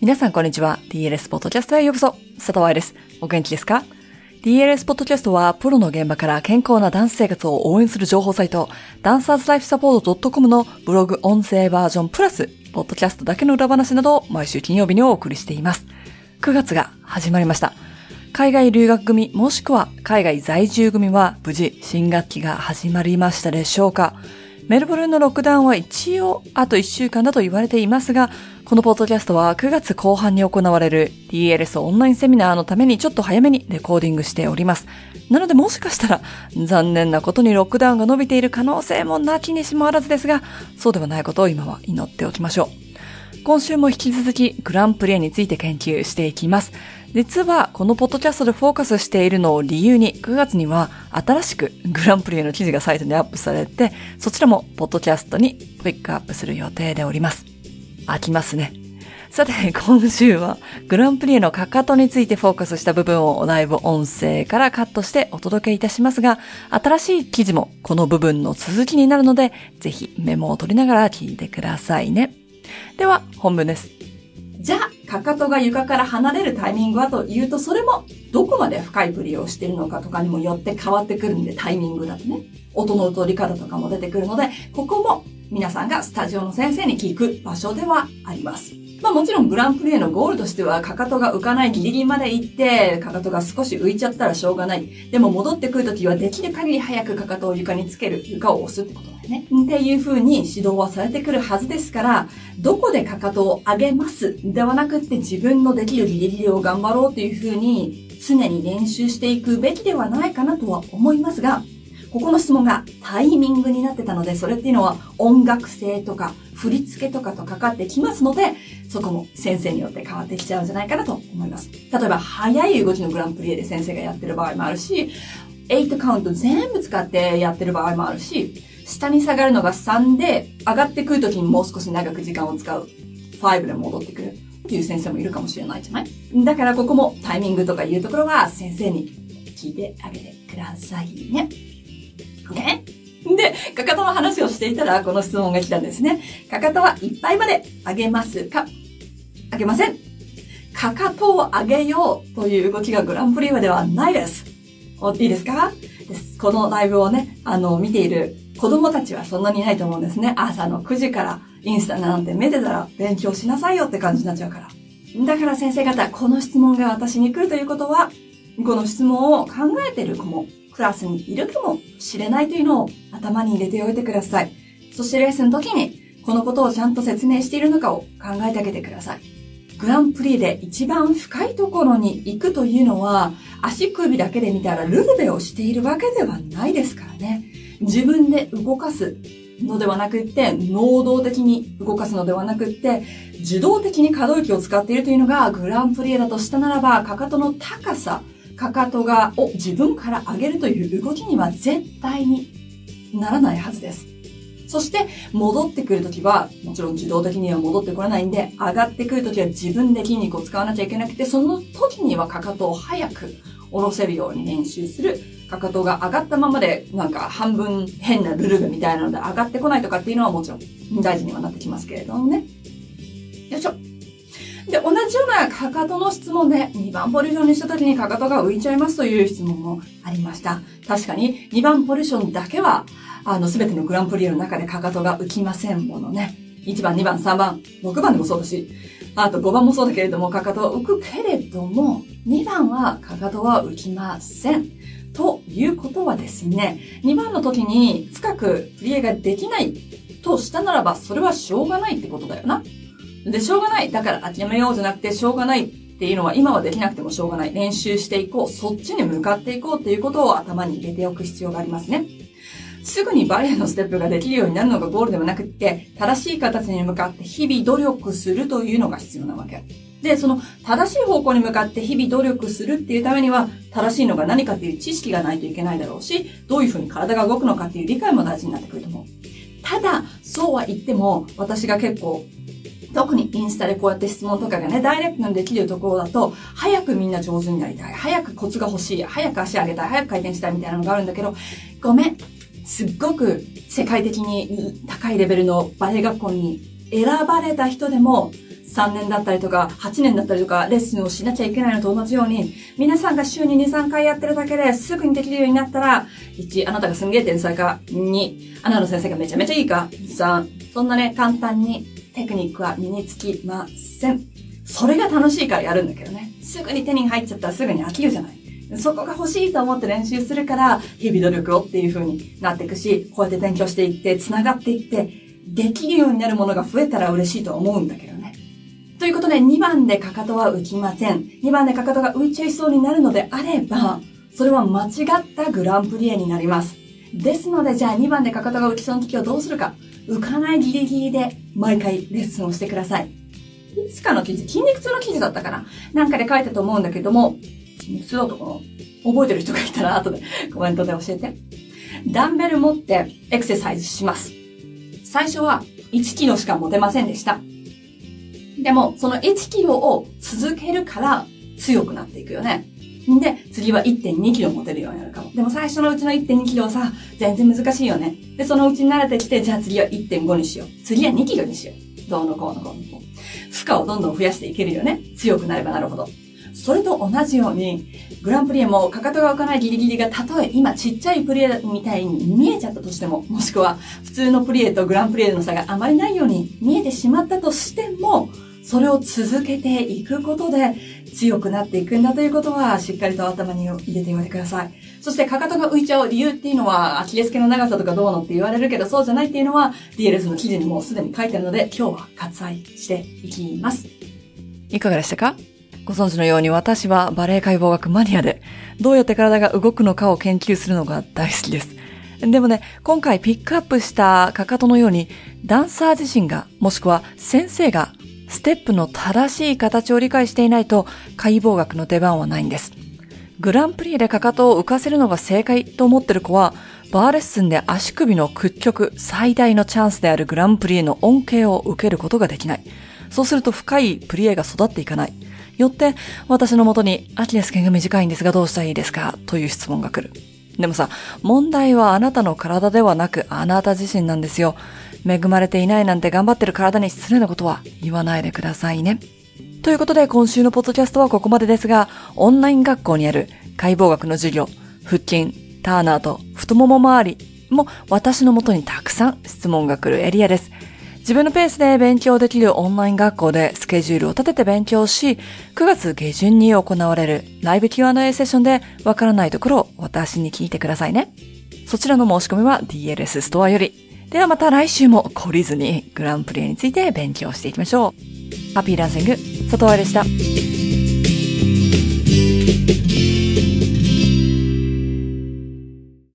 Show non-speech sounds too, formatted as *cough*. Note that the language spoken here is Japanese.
皆さんこんにちは。DLS ポッドキャストへようこそ。佐藤愛です。お元気ですか？DLS ポッドキャストは、プロの現場から健康なダンス生活を応援する情報サイト、ダンサーズライフサポート .com のブログ音声バージョンプラス、ポッドキャストだけの裏話などを毎週金曜日にお送りしています。9月が始まりました。海外留学組もしくは海外在住組は無事新学期が始まりましたでしょうか？メルボルンのロックダウンは一応あと1週間だと言われていますが、このポッドキャストは9月後半に行われる DLS オンラインセミナーのためにちょっと早めにレコーディングしております。なのでもしかしたら残念なことにロックダウンが伸びている可能性もなきにしもあらずですが、そうではないことを今は祈っておきましょう。今週も引き続きグランプリについて研究していきます。実はこのポッドキャストでフォーカスしているのを理由に9月には新しくグランプリへの記事がサイトにアップされてそちらもポッドキャストにピックアップする予定でおります。飽きますね。さて、今週はグランプリへのかかとについてフォーカスした部分をライブ音声からカットしてお届けいたしますが、新しい記事もこの部分の続きになるので、ぜひメモを取りながら聞いてくださいね。では、本文です。かかとが床から離れるタイミングはというと、それもどこまで深いプリをしているのかとかにもよって変わってくるんで、タイミングだとね。音の取り方とかも出てくるので、ここも皆さんがスタジオの先生に聞く場所ではあります。まあもちろんグランプリへのゴールとしては、かかとが浮かないギリギリまで行って、かかとが少し浮いちゃったらしょうがない。でも戻ってくるときはできる限り早くかかとを床につける、床を押すってことだよね。っていう風に指導はされてくるはずですから、どこでかかとを上げますではなくって自分のできるギリギリを頑張ろうっていう風に常に練習していくべきではないかなとは思いますが、ここの質問がタイミングになってたので、それっていうのは音楽性とか振り付けとかとかかってきますので、そこも先生によって変わってきちゃうんじゃないかなと思います。例えば、早い動きのグランプリエで先生がやってる場合もあるし、8カウント全部使ってやってる場合もあるし、下に下がるのが3で、上がってくるときにもう少し長く時間を使う。5で戻ってくる。っていう先生もいるかもしれないじゃない？だからここもタイミングとかいうところは先生に聞いてあげてくださいね。ね。で、かかとの話をしていたら、この質問が来たんですね。かかとはいっぱいまで上げますか？上げません。かかとを上げようという動きがグランプリーではないです。いいですか？ですこのライブをね、あの、見ている子供たちはそんなにいないと思うんですね。朝の9時からインスタなんて見てたら勉強しなさいよって感じになっちゃうから。だから先生方、この質問が私に来るということは、この質問を考えてる子もクラスにいるかもしれないというのを頭に入れておいてください。そしてレッスの時にこのことをちゃんと説明しているのかを考えてあげてください。グランプリで一番深いところに行くというのは足首だけで見たらルルベをしているわけではないですからね。自分で動かすのではなくって、能動的に動かすのではなくって、受動的に可動域を使っているというのがグランプリだとしたならば、かかとの高さ、かかとがを自分から上げるという動きには絶対にならないはずです。そして戻ってくるときは、もちろん自動的には戻ってこれないんで、上がってくるときは自分で筋肉を使わなきゃいけなくて、その時にはかかとを早く下ろせるように練習する。かかとが上がったままで、なんか半分変なルルベみたいなので上がってこないとかっていうのはもちろん大事にはなってきますけれどもね。よいしょ。で、同じようなかかとの質問で2番ポジションにした時にかかとが浮いちゃいますという質問もありました。確かに2番ポジションだけは、あの、すべてのグランプリの中でかかとが浮きませんものね。1番、2番、3番、6番でもそうだし、あと5番もそうだけれども、かかとは浮くけれども、2番はかかとは浮きません。ということはですね、2番の時に深く振り絵ができないとしたならば、それはしょうがないってことだよな。で、しょうがない。だから諦めようじゃなくて、しょうがないっていうのは今はできなくてもしょうがない。練習していこう。そっちに向かっていこうっていうことを頭に入れておく必要がありますね。すぐにバレエのステップができるようになるのがゴールではなくって、正しい形に向かって日々努力するというのが必要なわけ。で、その正しい方向に向かって日々努力するっていうためには、正しいのが何かっていう知識がないといけないだろうし、どういうふうに体が動くのかっていう理解も大事になってくると思う。ただ、そうは言っても、私が結構特にインスタでこうやって質問とかがね、ダイレクトにできるところだと、早くみんな上手になりたい。早くコツが欲しい。早く足上げたい。早く回転したいみたいなのがあるんだけど、ごめん。すっごく世界的に高いレベルのバレエ学校に選ばれた人でも、3年だったりとか、8年だったりとか、レッスンをしなきゃいけないのと同じように、皆さんが週に2、3回やってるだけですぐにできるようになったら、1、あなたがすんげえ天才か、2、あなたの先生がめちゃめちゃいいか、3、そんなね、簡単にテクニックは身につきません。それが楽しいからやるんだけどね。すぐに手に入っちゃったらすぐに飽きるじゃない。そこが欲しいと思って練習するから、日々努力をっていう風になっていくし、こうやって勉強していって、繋がっていって、できるようになるものが増えたら嬉しいと思うんだけどね。ということで、2番でかかとは浮きません。2番でかかとが浮いちゃいそうになるのであれば、それは間違ったグランプリエになります。ですので、じゃあ2番でかかとが浮きそうな時はどうするか。浮かないギリギリで毎回レッスンをしてください。いつかの記事、筋肉痛の記事だったかななんかで書いたと思うんだけども、筋肉痛だとかな覚えてる人がいたら後で *laughs* コメントで教えて。ダンベル持ってエクササイズします。最初は1キロしか持てませんでした。でも、その1キロを続けるから強くなっていくよね。んで、次は1.2キロ持てるようになるかも。でも最初のうちの1.2キロさ、全然難しいよね。で、そのうちに慣れてきて、じゃあ次は1.5にしよう。次は2キロにしよう。どうのこうのこうのこう。負荷をどんどん増やしていけるよね。強くなればなるほど。それと同じように、グランプリエもかかとが浮かないギリギリがたとえ今ちっちゃいプリエみたいに見えちゃったとしても、もしくは普通のプリエとグランプリエの差があまりないように見えてしまったとしても、それを続けていくことで強くなっていくんだということはしっかりと頭に入れておいてください。そしてかかとが浮いちゃう理由っていうのはアキレス腱の長さとかどうのって言われるけどそうじゃないっていうのは DLS の記事にもすでに書いてあるので今日は割愛していきます。いかがでしたか？ご存知のように私はバレエ解剖学マニアで、どうやって体が動くのかを研究するのが大好きです。でもね、今回ピックアップしたかかとのように、ダンサー自身が、もしくは先生が、ステップの正しい形を理解していないと、解剖学の出番はないんです。グランプリでかかとを浮かせるのが正解と思ってる子は、バーレッスンで足首の屈曲最大のチャンスであるグランプリへの恩恵を受けることができない。そうすると深いプリエが育っていかない。よって、私のもとに、アキレス腱が短いんですがどうしたらいいですか？という質問が来る。でもさ、問題はあなたの体ではなく、あなた自身なんですよ。恵まれていないなんて頑張ってる体に失礼なことは言わないでくださいね。ということで、今週のポッドキャストはここまでですが、オンライン学校にある解剖学の授業、腹筋、ターナーと太もも周りも私のもとにたくさん質問が来るエリアです。自分のペースで勉強できるオンライン学校でスケジュールを立てて勉強し、9月下旬に行われるライブ Q&A セッションでわからないところを私に聞いてくださいね。そちらの申し込みは DLS ストアより。ではまた来週も懲りずにグランプリについて勉強していきましょう。ハッピーランシング、佐藤愛でした。